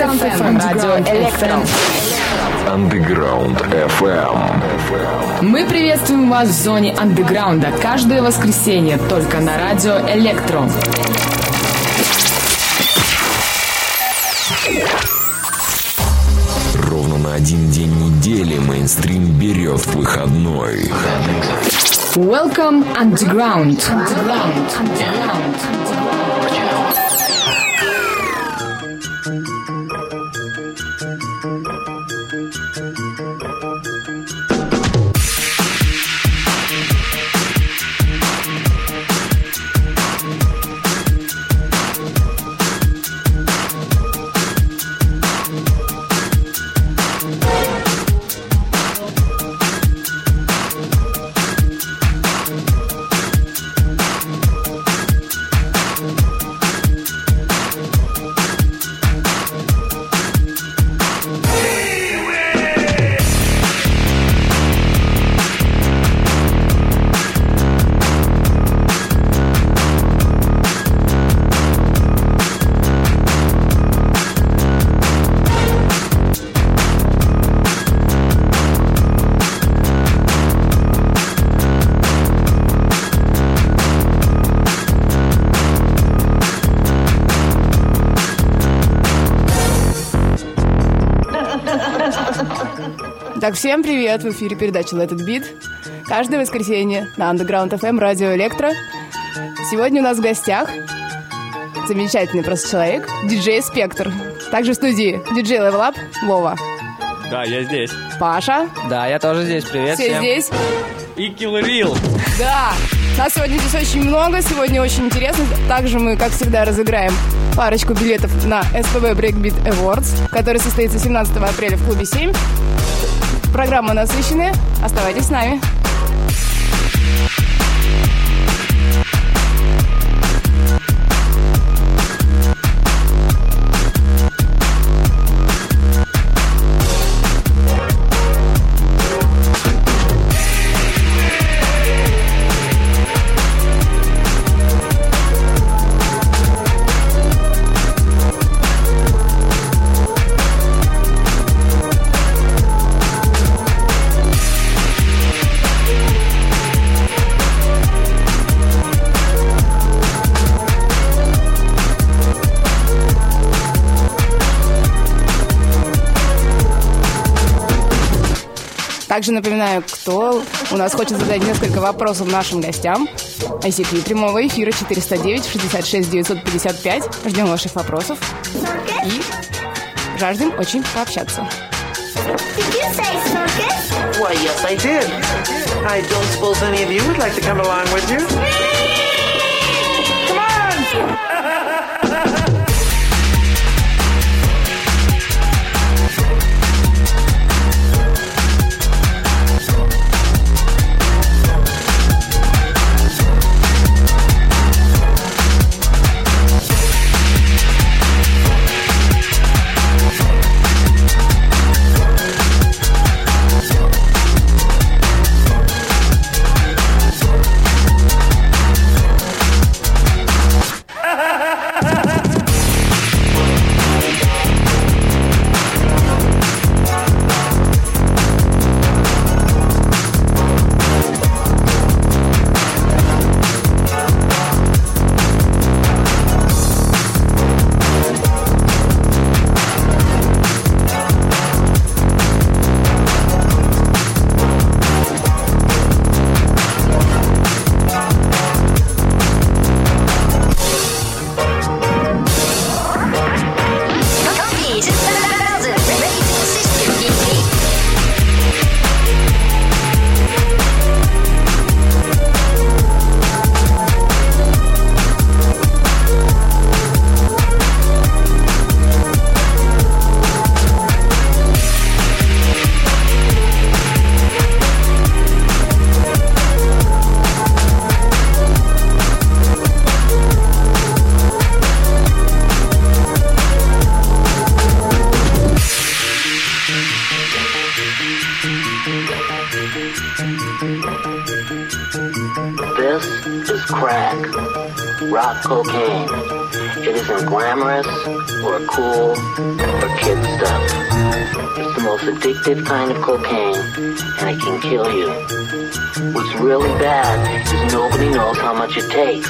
Underground FM, радио Электро. Underground FM. Мы приветствуем вас в зоне андеграунда каждое воскресенье только на радио Электро. Ровно на один день недели мейнстрим берет выходной. Welcome Underground. Underground. Underground. Так, всем привет! В эфире передача Let It Beat. Каждое воскресенье на Underground FM Радио Электро. Сегодня у нас в гостях замечательный просто человек, диджей Спектр. Также в студии диджей Level Up Вова. Да, я здесь. Паша. Да, я тоже здесь. Привет Все всем. здесь. И Kill Real. Да. Нас сегодня здесь очень много, сегодня очень интересно. Также мы, как всегда, разыграем парочку билетов на СПБ Breakbeat Awards, который состоится 17 апреля в клубе 7. Программа насыщенная. Оставайтесь с нами. Также напоминаю, кто у нас хочет задать несколько вопросов нашим гостям. ICQ прямого эфира 409 66 955. Ждем ваших вопросов. И жаждем очень пообщаться. Why, yes, I did. I don't suppose any of you would like to come along with you? It can kill you. What's really bad is nobody knows how much it takes.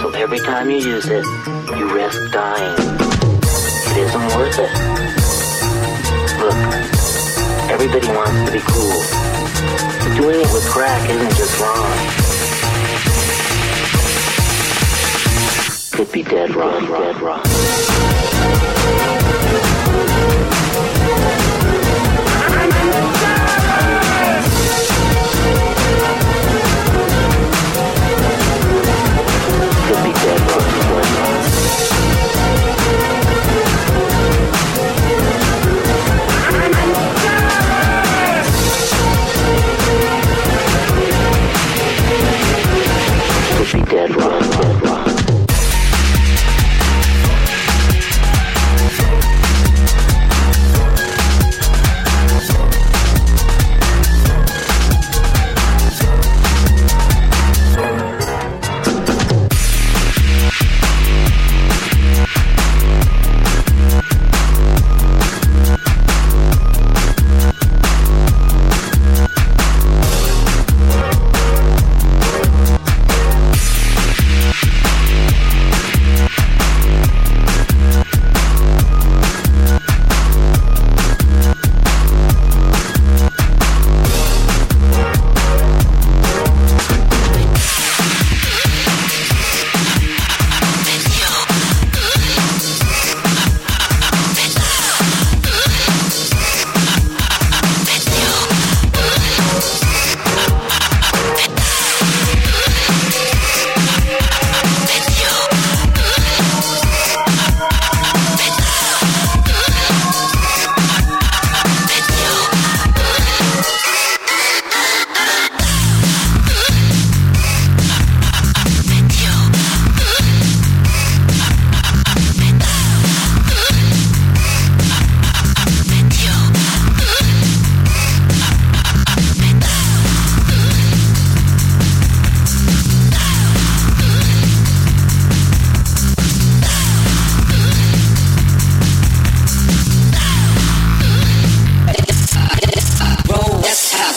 So every time you use it, you risk dying. It isn't worth it. Look, everybody wants to be cool. But doing it with crack isn't just wrong. Could be dead wrong, dead wrong.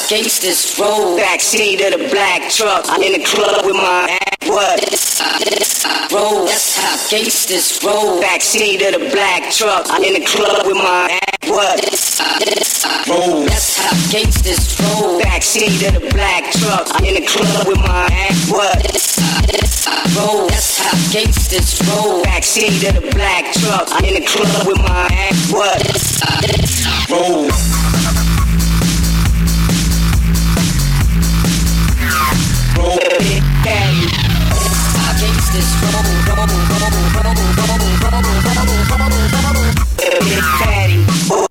Gangsters roll. Backseat of the black truck. I'm in the club with my ass. What? Roll. That's how gangsters roll. Backseat of the black truck. I'm in the club with my ass. What? Roll. That's how gangsters roll. Backseat of the black truck. I'm in the club with my ass. What? Roll. That's how gangsters roll. Backseat of the black truck. I'm in the club with my ass. What? Roll. Daddy. How roll,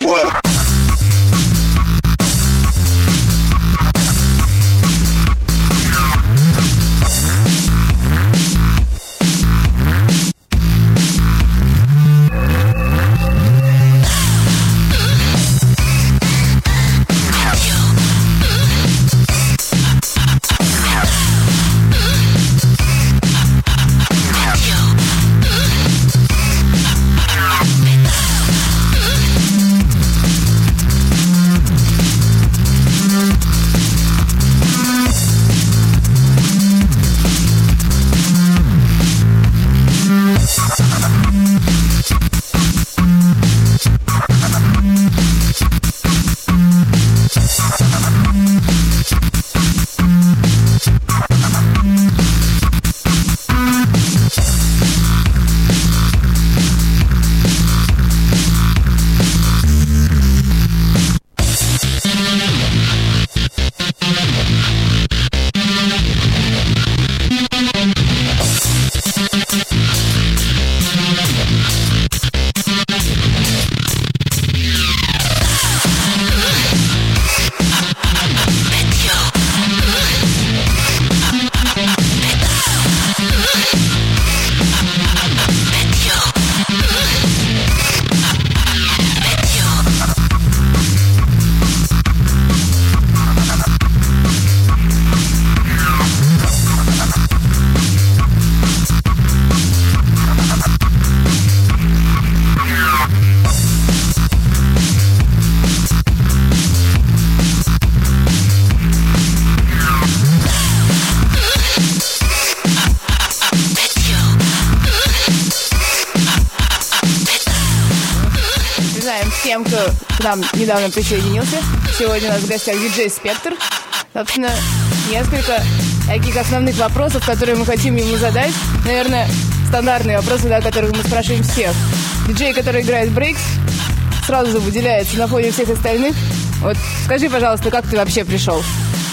What? Нам недавно присоединился. Сегодня у нас в гостях диджей Спектр. Собственно, несколько таких основных вопросов, которые мы хотим ему задать. Наверное, стандартные вопросы, да, которых мы спрашиваем всех. Диджей, который играет брейкс, сразу же выделяется на фоне всех остальных. Вот скажи, пожалуйста, как ты вообще пришел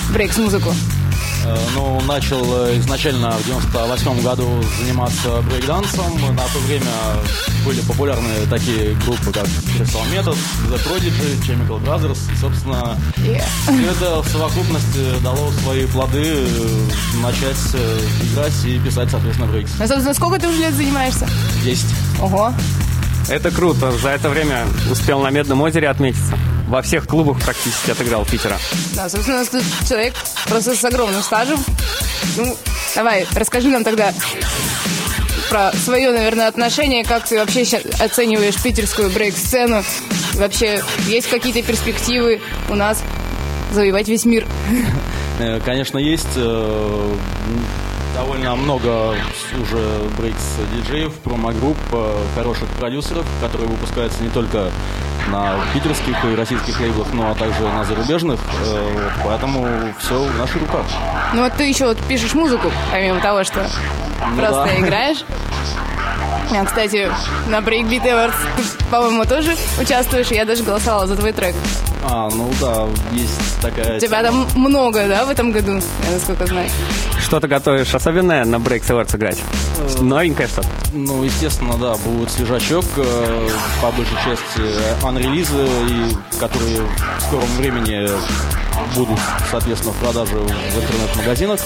в брейкс-музыку? Э, Ну, начал э, изначально в 98 году заниматься брейкдансом. На то время были популярны такие группы, как Crystal Method, The Prodigy, Chemical Brothers. И, собственно, Yeah. все это в совокупности дало свои плоды э, начать э, играть и писать, соответственно, брейкс. Ну, собственно, сколько ты уже лет занимаешься? 10. Ого. Это круто. За это время успел на Медном озере отметиться. Во всех клубах практически отыграл Питера. Да, собственно, у нас тут человек просто с огромным стажем. Ну, давай, расскажи нам тогда про свое, наверное, отношение, как ты вообще ща- оцениваешь питерскую брейк-сцену. Вообще, есть какие-то перспективы у нас завоевать весь мир? Э, Конечно, есть э, довольно много уже брейкс-диджеев, промо-групп, э, хороших продюсеров, которые выпускаются не только на питерских и российских лейблах, но также на зарубежных. Э, вот, Поэтому все в наших руках. Ну, вот ты еще вот пишешь музыку, помимо того, что просто да. играешь. А, Кстати, на Breakbeat Awards ты, по-моему, тоже участвуешь. Я даже голосовала за твой трек. А, ну да, есть такая... У тебя тема. там много, да, в этом году, я насколько знаю. Что ты готовишь особенное на Breaks Awards играть? Новенькое что-то? Ну, естественно, да, будет свежачок, э, по большей части э, анрелизы, и которые в скором времени будут, соответственно, в продаже в интернет-магазинах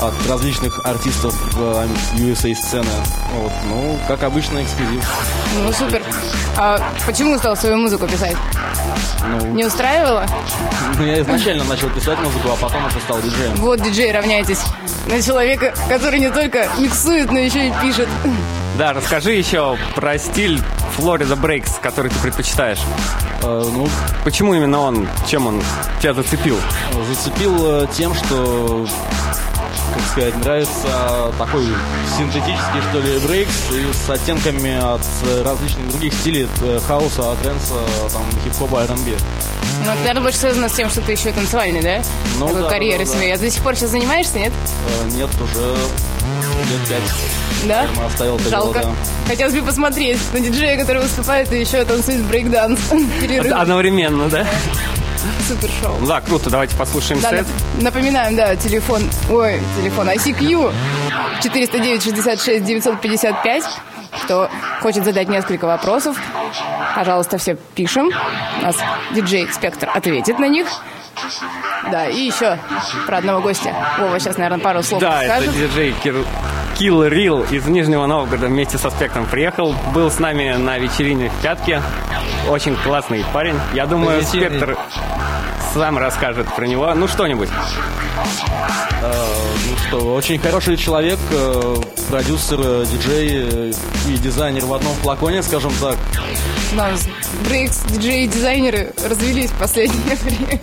от различных артистов э, USA сцены. Вот, ну, как обычно, эксклюзив. Ну, супер. А почему стал свою музыку писать? Ну, Не устраивало? ну, я изначально начал писать музыку, а потом уже стал диджеем. Вот, диджей, равняйтесь на человека, который не только миксует, но еще и пишет. Да, расскажи еще про стиль Florida Breaks, который ты предпочитаешь. Э, ну, Почему именно он? Чем он тебя зацепил? зацепил э, тем, что, как сказать, нравится такой синтетический, что ли, брейкс и с оттенками от э, различных других стилей, э, хаоса, тренса, там, хип-хопа, R&B. Ну, это, наверное, больше связано с тем, что ты еще танцевальный, да? Ну, Такой да, карьерой да, да. своей. А ты до сих пор сейчас занимаешься, нет? Э, Нет, уже лет пять. Да? Наверное, оставил это Жалко. дело, Хотелось бы посмотреть на диджея, который выступает и еще танцует брейкданс. Одновременно, да? Супер шоу. Да, круто, давайте послушаем Да, сет. нап- напоминаем, да, телефон, ой, телефон ICQ 409 66 955. Кто хочет задать несколько вопросов, пожалуйста, все пишем. У нас диджей Спектр ответит на них. Да, и еще про одного гостя. Вова сейчас, наверное, пару слов Да, это скажет. диджей Кир... Kill Real из Нижнего Новгорода вместе со Спектром приехал. Был с нами на вечерине в Пятке. Очень классный парень. Я думаю, Позитивный. Спектр сам расскажет про него. Ну, что-нибудь. Ну что, очень хороший человек, э, продюсер, э, диджей э, и дизайнер в одном флаконе, скажем так. Нас брейкс, диджеи и дизайнеры развелись в последнее время.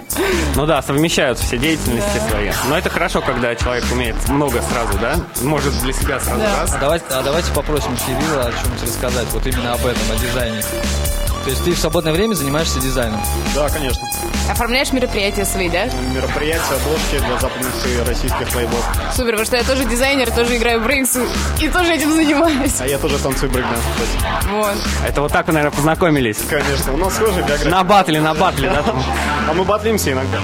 Ну да, совмещают все деятельности свои. Но это хорошо, когда человек умеет много сразу, да? Может для себя сразу Да. раз. А давайте, а давайте попросим Кирилла о чем-нибудь рассказать, вот именно об этом, о дизайне. То есть ты в свободное время занимаешься дизайном? Да, конечно. Оформляешь мероприятия свои, да? Мероприятия, обложки для западных и российских лейблов. Супер, потому что я тоже дизайнер, тоже играю в брейкс и тоже этим занимаюсь. А я тоже танцую брейкданс, кстати. Вот. Это вот так вы, наверное, познакомились. Конечно, у нас схожая биография. На батле, на батле, да? там? А мы батлимся иногда.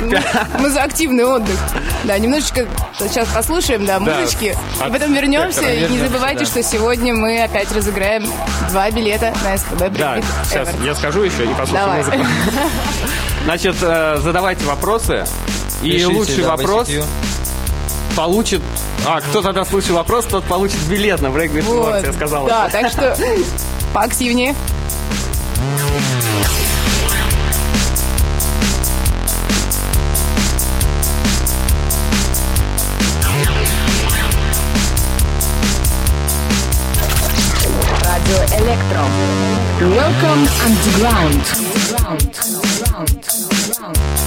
Ну, мы, мы за активный отдых. Да, немножечко сейчас послушаем, да, музычки. от И потом вернемся. И не забывайте, да. что сегодня мы опять разыграем два билета на СПБ Да, сейчас Everest. я скажу еще и послушаю Давай. музыку. Значит, э, задавайте вопросы. И Пишите, лучший да, вопрос получит... А, кто задаст лучший вопрос, тот получит билет на Breakbeat Вот. Я сказал. Да, так что поактивнее. electro. Welcome underground. underground. underground. underground.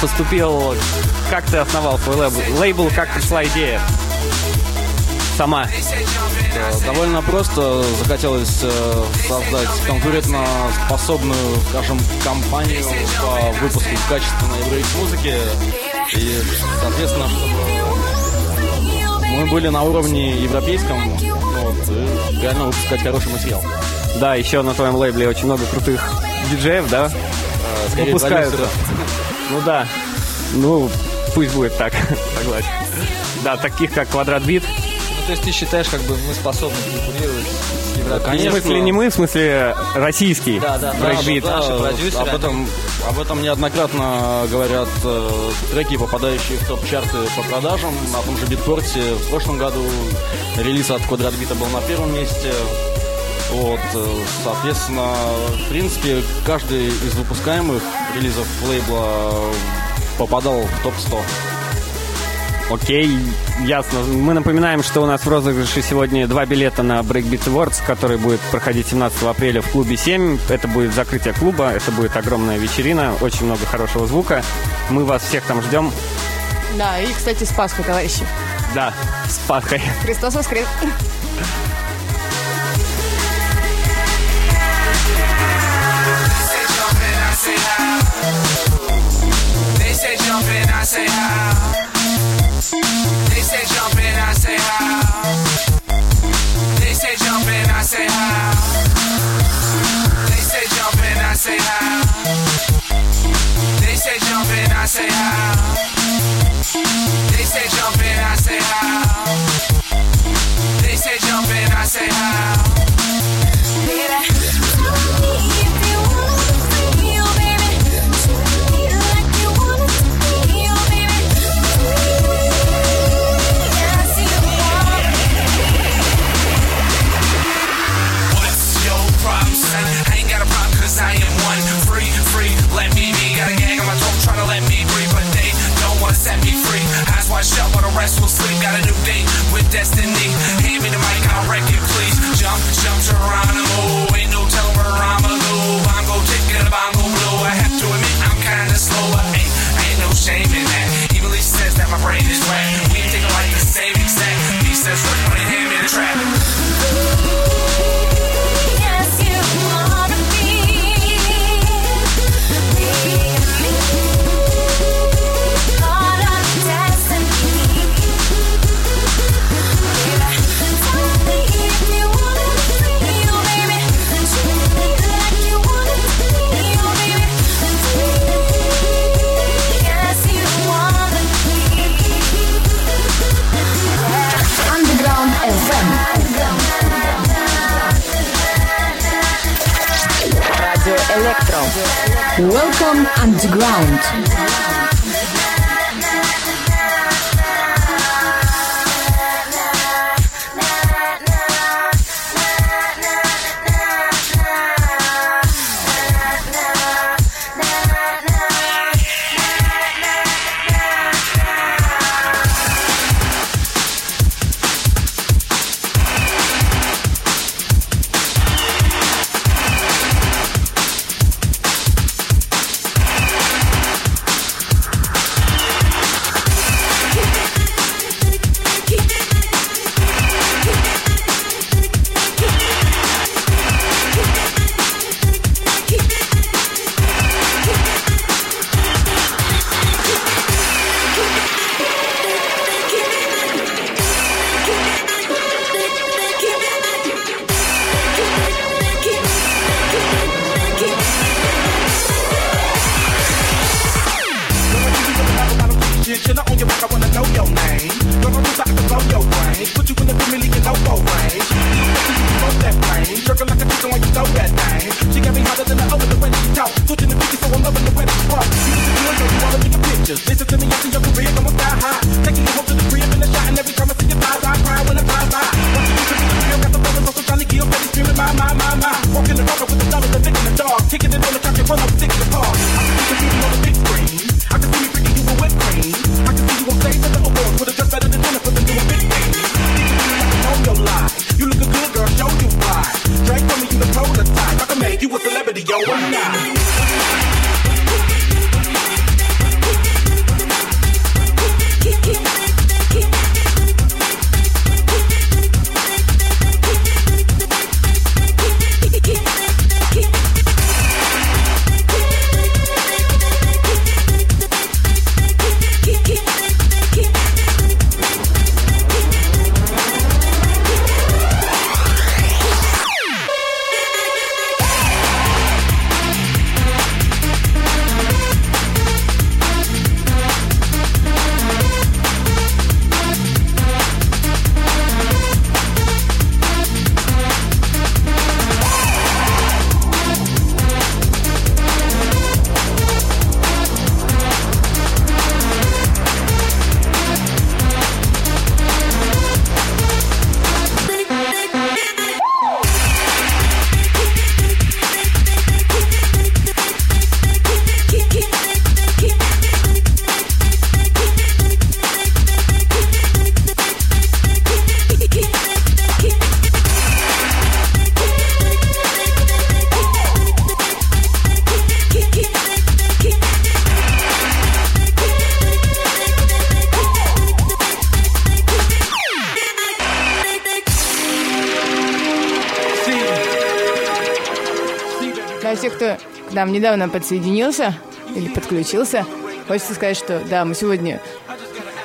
Поступил, как ты основал свой лейбл, лейбл как пришла идея? Сама. Э, Довольно просто захотелось э, создать конкурентно способную, скажем, компанию по выпуску качественной брейк-музыки. И, соответственно, чтобы мы были на уровне европейском, вот, и реально выпускать хороший материал. Да, еще на твоем лейбле очень много крутых диджеев, да? скорее Выпускают. Ну да. Ну, пусть будет так, согласен. Да, таких как Quadrat Beat. Ну, то есть ты считаешь, как бы мы способны конкурировать с европейским? В смысле не мы, в смысле российский Да, да, да. брейкбит. Да, да, продюсеры, об этом, об этом неоднократно говорят э, треки, попадающие в топ-чарты по продажам. На том же Beatport е в прошлом году релиз от Quadrat Beat а был на первом месте. Вот, э, соответственно, в принципе, каждый из выпускаемых релизов лейбла попадал в топ-100. Окей, ясно. Мы напоминаем, что у нас в розыгрыше сегодня два билета на Breakbeat Awards, который будет проходить 17 апреля в клубе 7. Это будет закрытие клуба, это будет огромная вечерина, очень много хорошего звука. Мы вас всех там ждем. Да, и, кстати, с Пасхой, товарищи. Да, с Пасхой. Христос воскрес. Say how. They say jump in, I say how. They say jump in, I say how. They say jump in, I say how. They say jump in, I say how. They say jump in, I say how. They say jump in, I say how. Нам недавно подсоединился или подключился, хочется сказать, что да, мы сегодня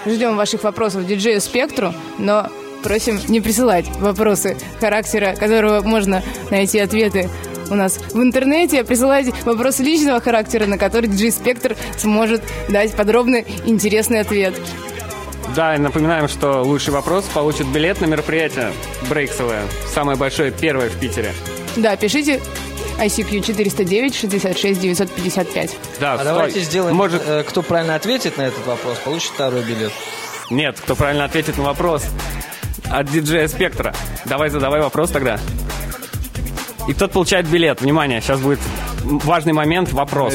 ждем ваших вопросов диджею Спектру, но просим не присылать вопросы характера, которого можно найти ответы у нас в интернете, а присылайте вопросы личного характера, на который диджей Спектр сможет дать подробный интересный ответ. Да, и напоминаем, что лучший вопрос получит билет на мероприятие брейксовое, самое большое, первое в Питере. Да, пишите ICQ 409 66 955. Да, А стой. давайте сделаем, Может, э, кто правильно ответит на этот вопрос, получит второй билет. нет, кто правильно ответит на вопрос от диджея Спектра. Давай задавай вопрос тогда. И тот получает билет. Внимание, сейчас будет важный момент, вопрос.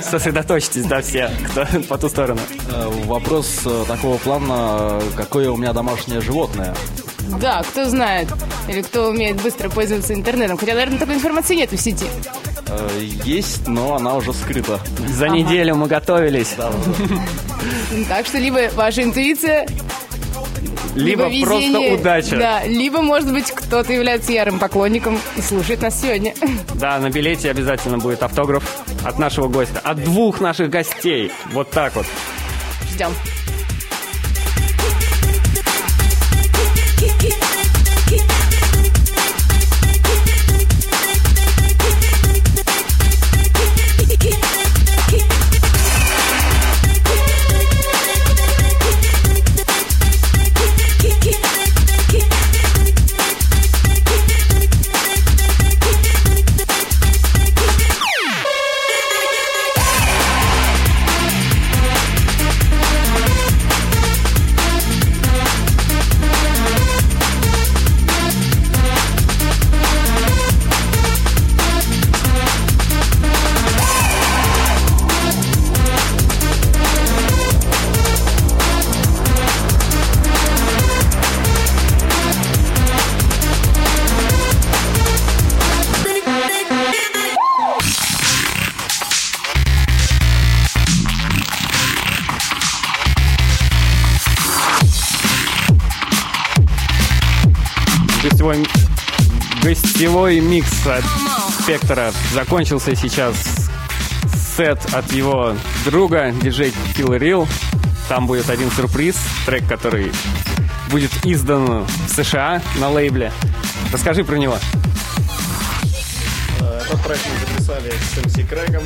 Сосредоточьтесь, да, все, кто по ту сторону. Э, Вопрос э, такого плана, э, какое у меня домашнее животное. Да, кто знает, или кто умеет быстро пользоваться интернетом. Хотя, наверное, такой информации нет в сети. Э, Есть, но она уже скрыта. За неделю мы готовились. Так что либо ваша интуиция, Либо везение, просто удача. Да, либо, может быть, кто-то является ярым поклонником и слушает нас сегодня. Да, на билете обязательно будет автограф от нашего гостя. От двух наших гостей. Вот так вот. Ждем. Спектора закончился сейчас сет от его друга, диджей Killer Real. Там будет один сюрприз, трек, который будет издан в США на лейбле. Расскажи про него. Э, Этот трек мы записали с МС Крэгом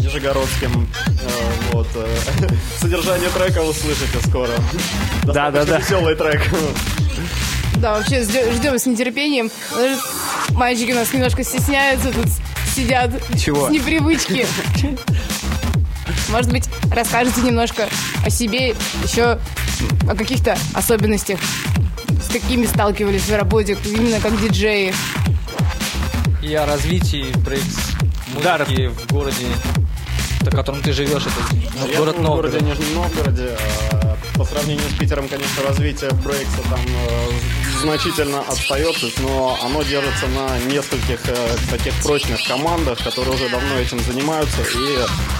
Нижегородским. Э, Вот. э, Содержание трека услышите скоро. Да, да, да. Веселый трек. Да, вообще ждем, с нетерпением. Мальчики у нас немножко стесняются, тут сидят Чего? с непривычки. Может быть, расскажете немножко о себе, еще о каких-то особенностях, с какими сталкивались в работе, именно как диджеи. И о развитии брейкс музыки в городе, в котором ты живешь, это ну, город живу в городе Новгород. Нижнем Новгороде. По сравнению с Питером, конечно, развитие брейкса там э, значительно отстает, но оно держится на нескольких э, таких прочных командах, которые уже давно этим занимаются и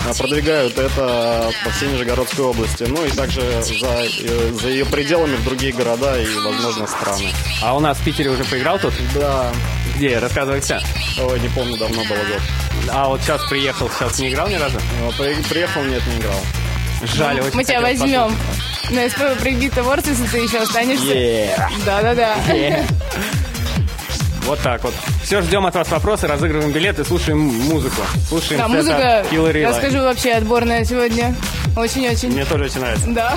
э, продвигают это по всей Нижегородской области. Ну и также за, э, за ее пределами в другие города и, возможно, страны. А у нас в Питере уже поиграл тут? Да. Где? Рассказывайте. Ой, не помню, давно было год. А вот сейчас приехал, сейчас не играл ни разу? При- Приехал, нет, не играл. Жаль, очень Мы тебя хотел возьмем на СП Breakbeat Awards, если ты еще останешься. Yeah. Да-да-да. Yeah. Вот так вот. Все, ждем от вас вопросы, разыгрываем билеты, слушаем музыку. Слушаем Да, музыка, я скажу, вообще отборная сегодня. Очень-очень. Мне тоже очень нравится. Да.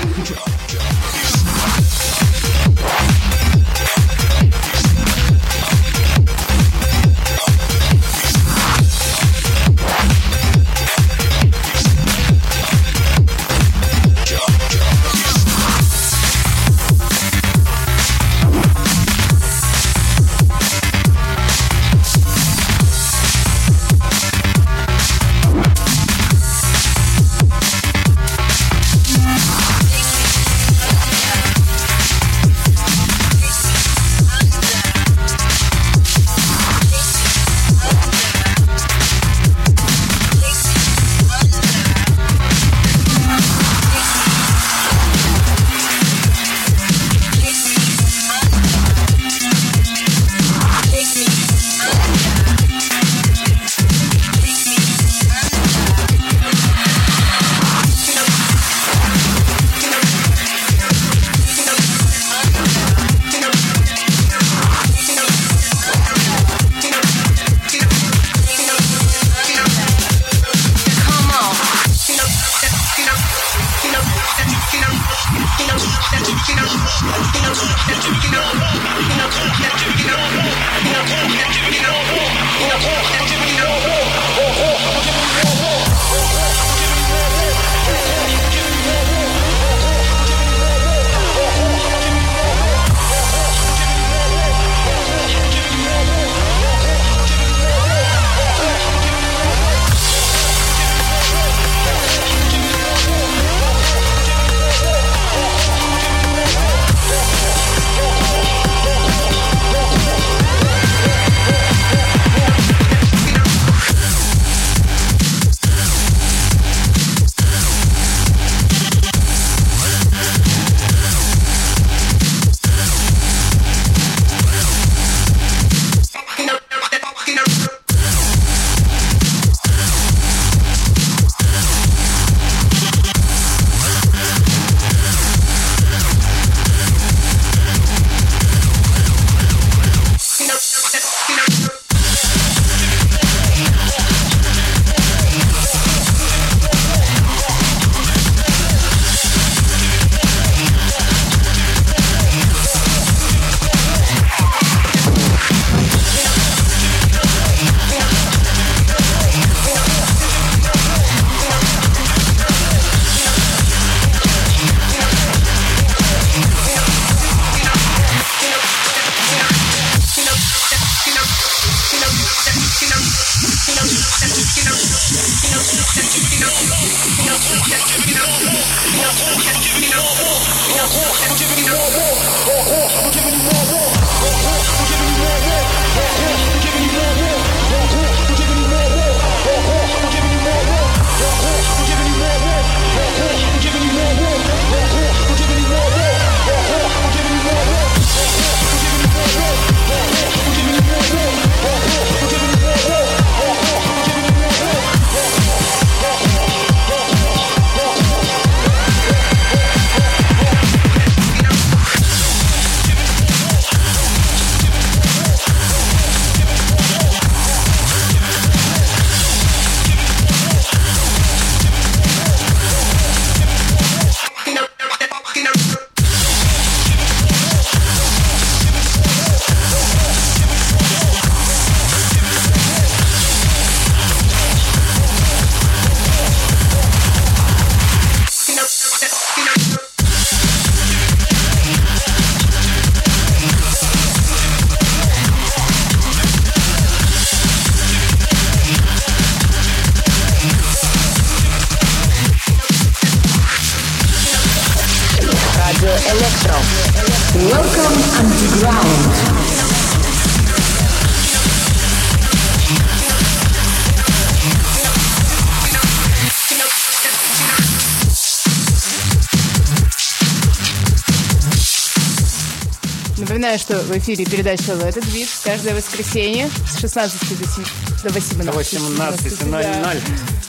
Напоминаю, что в эфире передача «Этот вид» каждое воскресенье с 16 до, 7, до 18. До 18.00.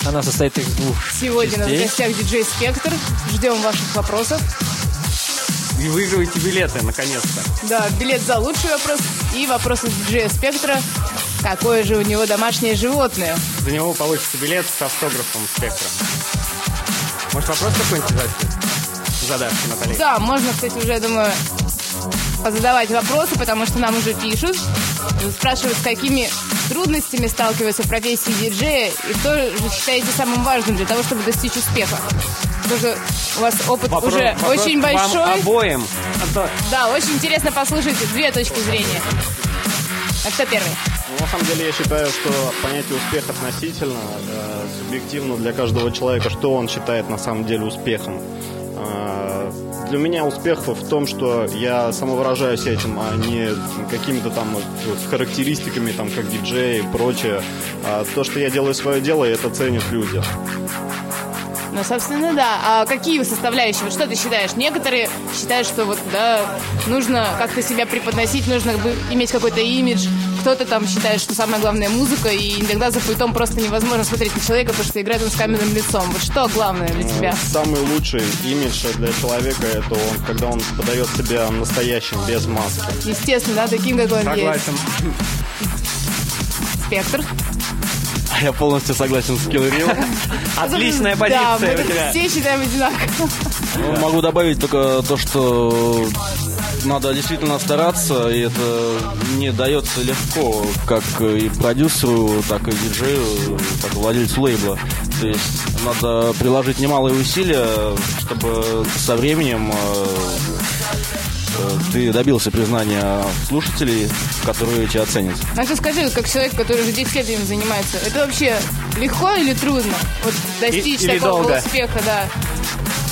Она состоит из двух Сегодня у нас в частей. гостях диджей Спектр. Ждем ваших вопросов. И выигрываете билеты, наконец-то. Да, билет за лучший вопрос и вопрос от диджея Спектра. Какое же у него домашнее животное? За него получится билет с автографом спектра. Может, вопрос какой-нибудь задать? задашь, Наталья? Да, можно, кстати, уже, я думаю, позадавать вопросы, потому что нам уже пишут. Спрашивают, с какими трудностями сталкиваются в профессии диджея и что же считаете самым важным для того, чтобы достичь успеха? Тоже у вас опыт Вопрос- уже вопрос очень к вам большой. обоим. Да, очень интересно послушать две точки зрения. А кто первый? Ну, На самом деле я считаю, что понятие успех относительно, э, субъективно для каждого человека, что он считает на самом деле успехом. Э, Для меня успех в том, что я самовыражаюсь этим, а не какими-то там характеристиками, там, как диджей и прочее. А то, что я делаю свое дело, и это ценят люди. Ну, собственно, да. А какие составляющие? Вот что ты считаешь? Некоторые считают, что вот, да, нужно как-то себя преподносить, нужно иметь какой-то имидж. Кто-то там считает, что самое главное музыка, и иногда за пультом просто невозможно смотреть на человека, потому что играет он с каменным лицом. Вот что главное для тебя? Самый лучший имидж для человека это он, когда он подает себя настоящим, без маски. Естественно, да, таким, какой он есть. Согласен. Спектр. Я полностью согласен с Киллерил. Отличная Да, позиция мы у тебя. все считаем одинаково. Ну, Могу добавить только то, что надо действительно стараться, и это не дается легко, как и продюсеру, так и диджею, так и владельцу лейбла. То есть надо приложить немалые усилия, чтобы со временем э, ты добился признания слушателей, которые тебя оценят. А что скажи, как человек, который уже 10 лет этим занимается, это вообще легко или трудно? Вот достичь И- или такого долго? успеха, да.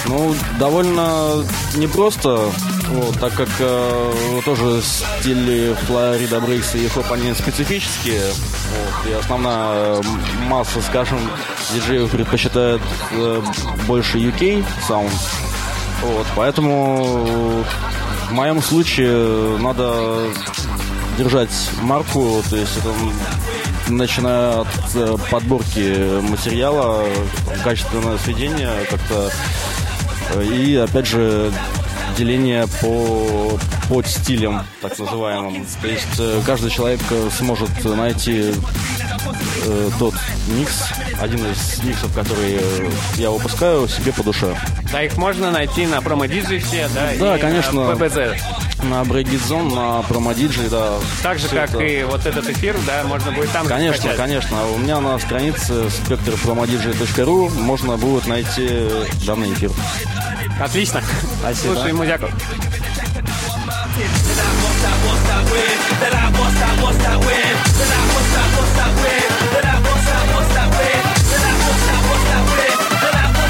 Ну, довольно непросто, вот, так как э, тоже стили Флорида Брейкс и хип они специфические. Вот, и основная масса, скажем, диджеев предпочитает э, больше UK саунд. Вот, поэтому в моем случае надо держать марку, то есть это начиная от э, подборки материала, качественное сведение как-то э, и опять же деление по под стилям, так называемым. То есть э, каждый человек сможет найти э, тот микс, один из миксов, которые э, я выпускаю, себе по душе. Да, их можно найти на промо-диджей все, да? Да, конечно. На ПБЗ. На Zone, на промодиджей, да. Так же, как это. и вот этот эфир, да, можно будет там Конечно, скачать. конечно. У меня на странице spectrpromodj.ru можно будет найти данный эфир. Отлично. Спасибо. Слушай, I that? That I that? That I that? That I that? That I that? That I that? That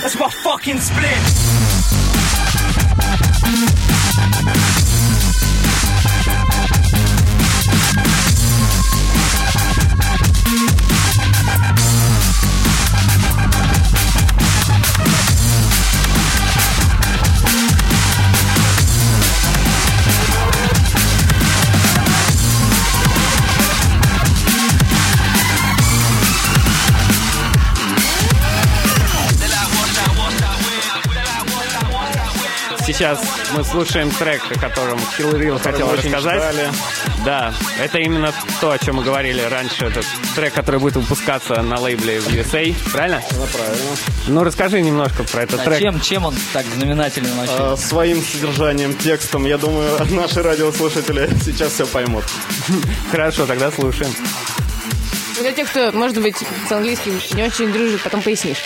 that's my fucking split. Сейчас мы слушаем трек, о котором Который хотел рассказать. ждали. Да, это именно то, о чем мы говорили раньше. Этот трек, который будет выпускаться на лейбле в USA. Правильно? Да, правильно. Ну, расскажи немножко про этот А трек. чем, чем он так знаменателен вообще? Э, своим содержанием, текстом, я думаю, наши радиослушатели сейчас все поймут. Хорошо, тогда слушаем. Для тех, кто, может быть, с английским не очень дружит, потом пояснишь.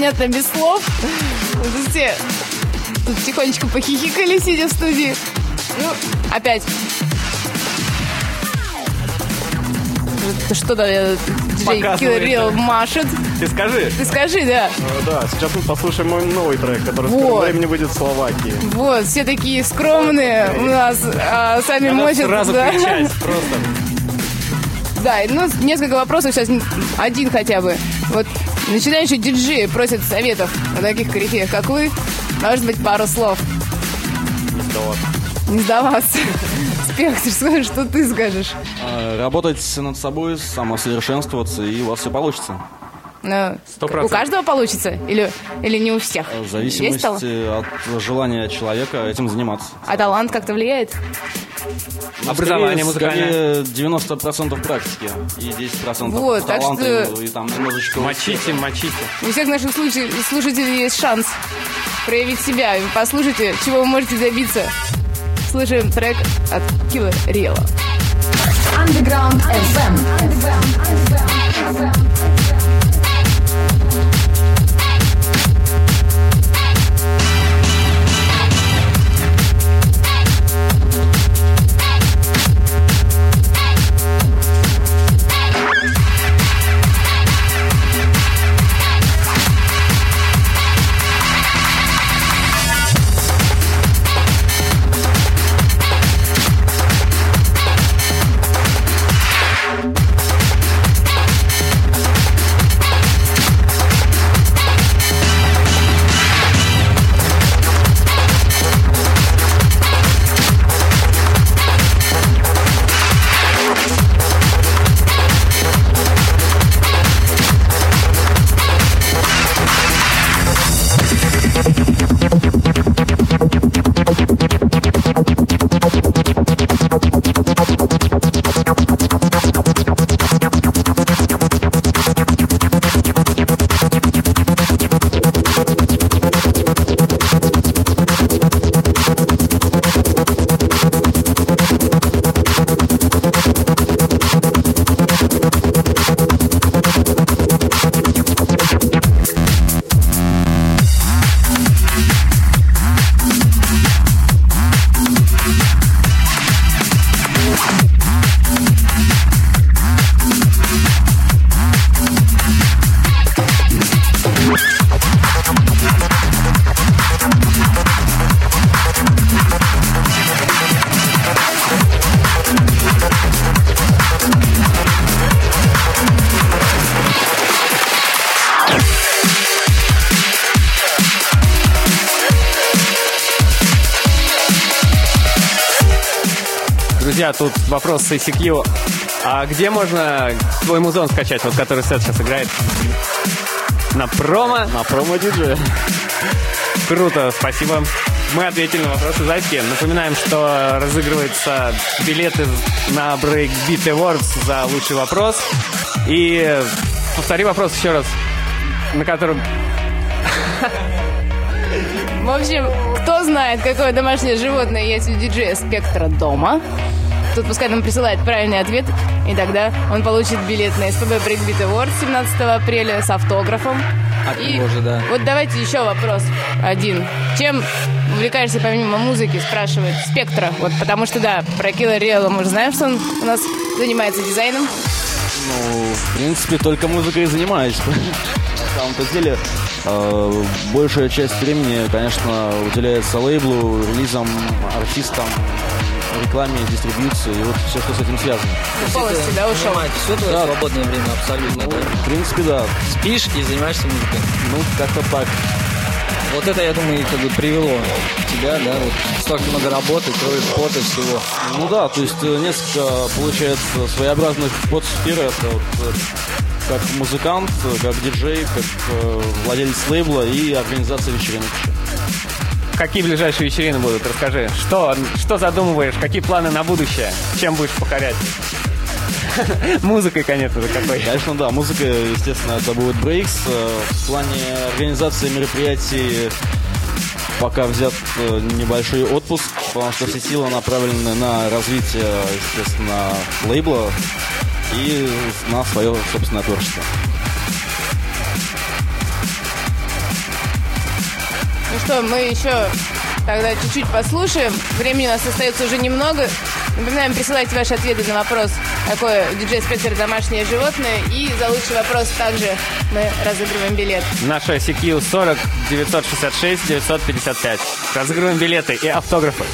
Понятно без слов. Все тут тихонечко похихикали, сидя в студии. Ну, опять. Что-то э, диджей да. машет. Ты скажи. Ты скажи, да. Э, Да, сейчас мы послушаем мой новый трек, который в Вот. скором времени выйдет в Словакии. Вот, все такие скромные у нас, а сами Надо мочат. сразу да. просто. Да, ну, несколько вопросов сейчас, один хотя бы. Вот начинающие диджеи просят советов о таких корифеях, как вы. Может быть, пару слов. Не сдаваться. Спектр, скажи, что ты скажешь. Э, Работать над собой, самосовершенствоваться, и у вас все получится. Ну, Сто у каждого получится? Или, или не у всех? В зависимости от желания человека этим заниматься. А талант как-то влияет? Ну, Образование скорее 90% практики и 10% Вот, так таланта что- и там немножечко... Мочите, мочите. У всех наших слушателей, слушателей есть шанс проявить себя. И Послушайте, чего вы можете добиться. Слушаем трек от Killer Real. Underground FM. Друзья, тут вопрос с ICQ. А где можно твой музон скачать, вот который Сет сейчас играет? На промо? На промо диджея. Круто, спасибо. Мы ответили на вопросы Зайки. Напоминаем, что разыгрываются билеты на Breakbeat Awards за лучший вопрос. И повтори вопрос еще раз, на котором... В общем, кто знает, какое домашнее животное есть у диджея Спектра дома, тут пускай нам присылает правильный ответ, и тогда он получит билет на СПБ Breakbeat Awards 17 апреля с автографом. От И него же, да. Вот давайте еще вопрос один. Чем увлекаешься помимо музыки, спрашивает Спектра. Вот потому что, да, про Killer Real мы же знаем, что он у нас занимается дизайном. Ну, в принципе, только музыкой и занимаюсь. На самом-то деле, э, большая часть времени, конечно, уделяется лейблу, релизам, артистам, рекламе, дистрибьюции и вот все, что с этим связано. Полностью, да, ушел? Все твое Да. свободное время абсолютно, да? В принципе, да. Спишь и занимаешься музыкой. Ну, как-то так. Вот это, я думаю, как бы привело тебя, да, вот столько много работы, крови, пота, всего. Ну да, то есть э, несколько, получается, своеобразных подсфер. Это вот, э, как музыкант, э, как диджей, как э, владелец лейбла и организация вечеринок. Какие ближайшие вечерины будут? Расскажи. Что, что задумываешь? Какие планы на будущее? Чем будешь покорять? Музыкой, конечно, какой. Конечно, да. Музыка, естественно, это будет Breaks. Э, В плане организации мероприятий пока взят э, небольшой отпуск, потому что все силы направлены на развитие, естественно, лейбла и на свое собственное творчество. Что, мы еще тогда чуть-чуть послушаем. Времени у нас остается уже немного. Напоминаем, присылайте ваши ответы на вопрос, какое диджей Спецер домашнее животное. И за лучший вопрос также мы разыгрываем билет. Наша CQ 40 966 955. Разыгрываем билеты и автографы.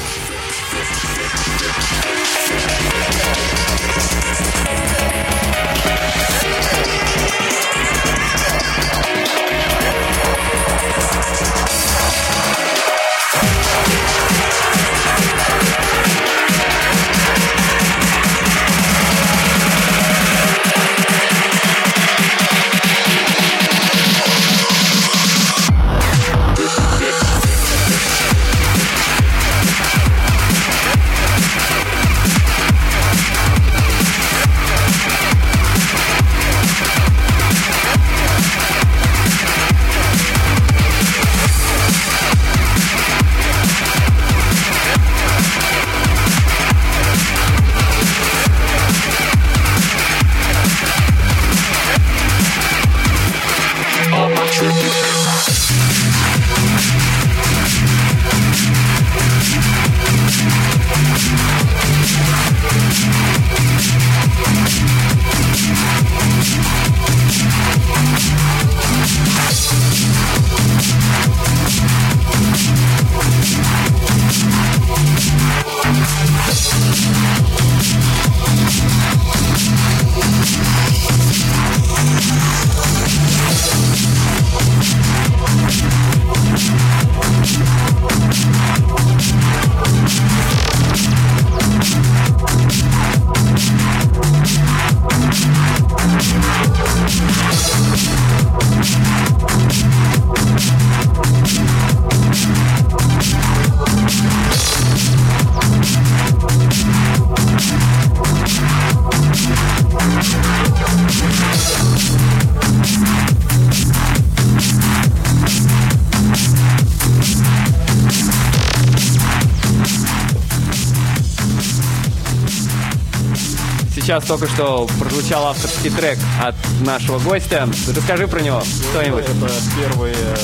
Сейчас только что прозвучал авторский трек от нашего гостя. Расскажи про него что-нибудь. Это первый э,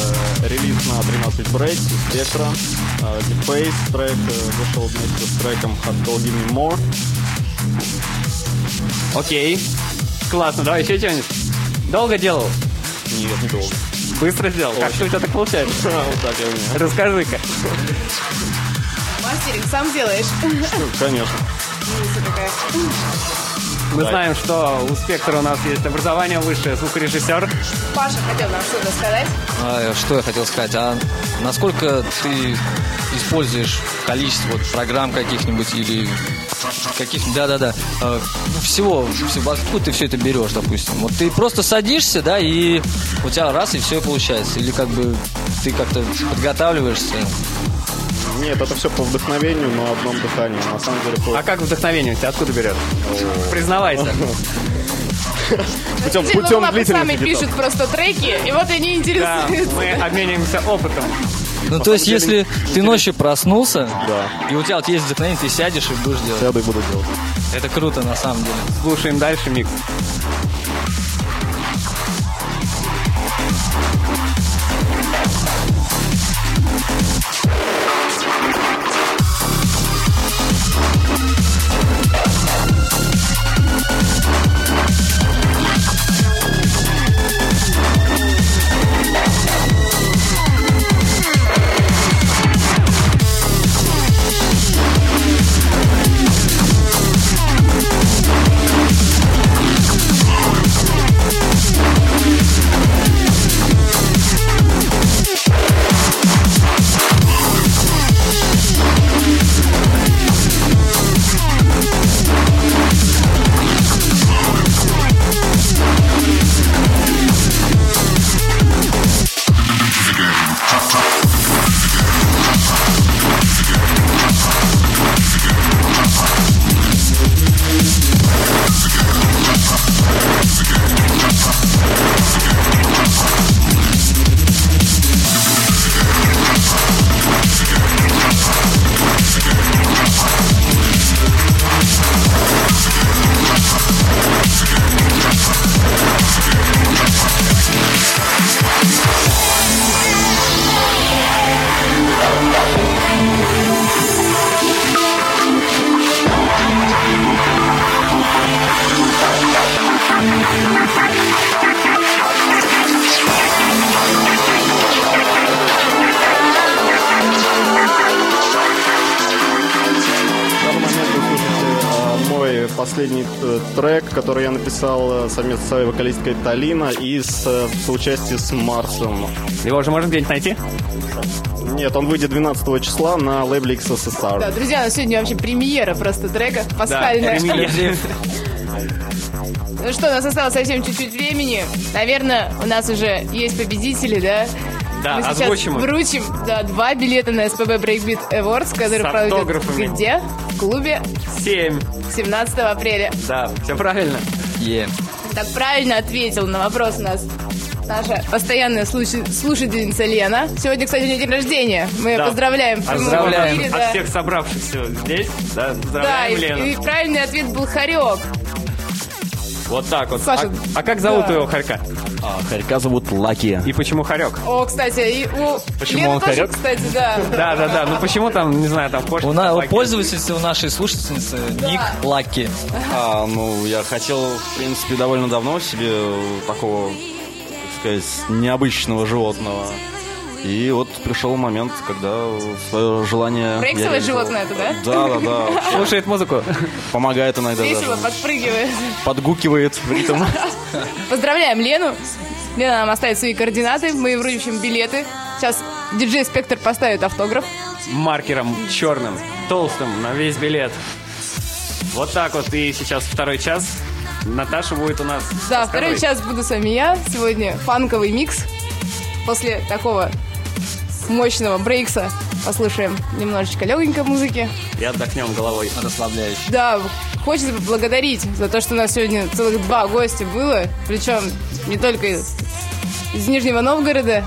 релиз на 13 Break из Спектра. Э, Deep Bass трек э, вышел вместе с треком Hot Call Give Me More. Окей. Классно, давай еще что-нибудь. Долго делал? Нет, недолго. Быстро сделал? Как Очень. у тебя так получается? Вот так я умею. Расскажи-ка. Мастеринг сам делаешь? Конечно. Какая. Мы Да. знаем, что у Спектра у нас есть образование высшее, звукорежиссер. Паша хотел нам что-то сказать. А, что я хотел сказать? А насколько ты используешь количество вот программ каких-нибудь или каких да-да-да э, ну, всего, всего откуда ты все это берешь, допустим? Вот ты просто садишься, да, и у тебя раз и все получается, или как бы ты как-то подготавливаешься. Нет, это все по вдохновению на одном дыхании. На самом деле, по- А как вдохновение у тебя откуда берет? Признавайся. путем, путем длительных пишут просто треки, и вот они Да, интересуются. мы обмениваемся опытом. Ну, то есть, если ты ночью проснулся, Да. и у тебя вот есть вдохновение, ты сядешь и будешь делать. Сяду и буду делать. Это круто, на самом деле. Слушаем дальше микс. Который я написал э, совместно с своей вокалисткой Талина и с, э, в соучастии с Марсом. Его уже можно где-нибудь найти? Нет, он выйдет 12 числа на лейбле XSSR. Да, друзья, у нас сегодня вообще премьера просто трека пасхальная. Ну что, у нас осталось совсем чуть-чуть времени. Наверное, у нас уже есть победители, да? Да, Мы сейчас озвучим их. вручим да, два билета на СПБ Breakbeat Awards, которые пройдут где? В клубе 7. 17 апреля. Да, все правильно. Е. Так правильно ответил на вопрос у нас наша постоянная слуш- слушательница Лена. Сегодня, кстати, у нее день рождения. Мы ее Да. поздравляем. Поздравляем эфире, от да. всех собравшихся здесь. Да, Да, поздравляем, и, и правильный ответ был Харек. Вот так вот. Саша, а, а как зовут да. твоего хорька? А, хорька зовут Лаки. И почему хорек? О, кстати, и у Почему Лены он тоже, хорек? кстати, да. Да, да, да. Ну почему там, не знаю, там кошка. У, на, у у нашей слушательницы ник Лаки. А, ну, я хотел, в принципе, довольно давно себе такого, так сказать, необычного животного. И вот пришел момент, когда свое желание... реализовал. животное это, да? Да, да, да. Слушает музыку. Помогает иногда Весело даже. подпрыгивает. Подгукивает в ритм. Поздравляем Лену. Лена нам оставит свои координаты. Мы вручим билеты. Сейчас диджей Спектр поставит автограф. Маркером черным, толстым, на весь билет. Вот так вот. И сейчас второй час. Наташа будет у нас. Да, второй час буду с вами я. Сегодня фанковый микс. После такого мощного брейкса послушаем немножечко легонькой музыки. И отдохнем головой. Расслабляюсь. Да, хочется поблагодарить за то, что у нас сегодня целых два гостя было. Причем не только из, из Нижнего Новгорода.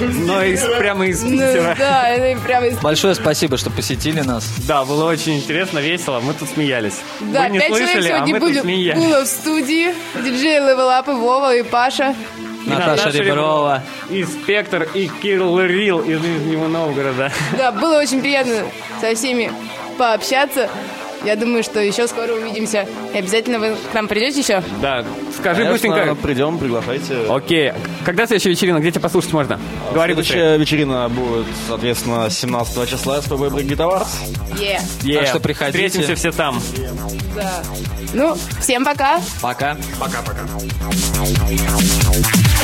Но из, прямо из Ну, Питера. да, это прямо из Большое спасибо, что посетили нас. Да, было очень интересно, весело. Мы тут смеялись. Да, Вы не пять человек слышали, а сегодня мы были, тут смеялись. было в студии. Диджей Up и Вова, и Паша. И Наташа Реброва. И Спектр, и Кирилл Рил из Нижнего Новгорода. Да, было очень приятно со всеми пообщаться. Я думаю, что еще скоро увидимся. И обязательно вы к нам придете еще? Да, скажи Конечно, быстренько. придем, приглашайте. Окей. Когда следующая вечерина? Где тебя послушать можно? Говори быстрее. Следующая вечерина будет, соответственно, 17 числа СПБ Awards. Е. Е, Так что приходите. Встретимся все там. Да. Ну, всем пока. Пока. Пока-пока.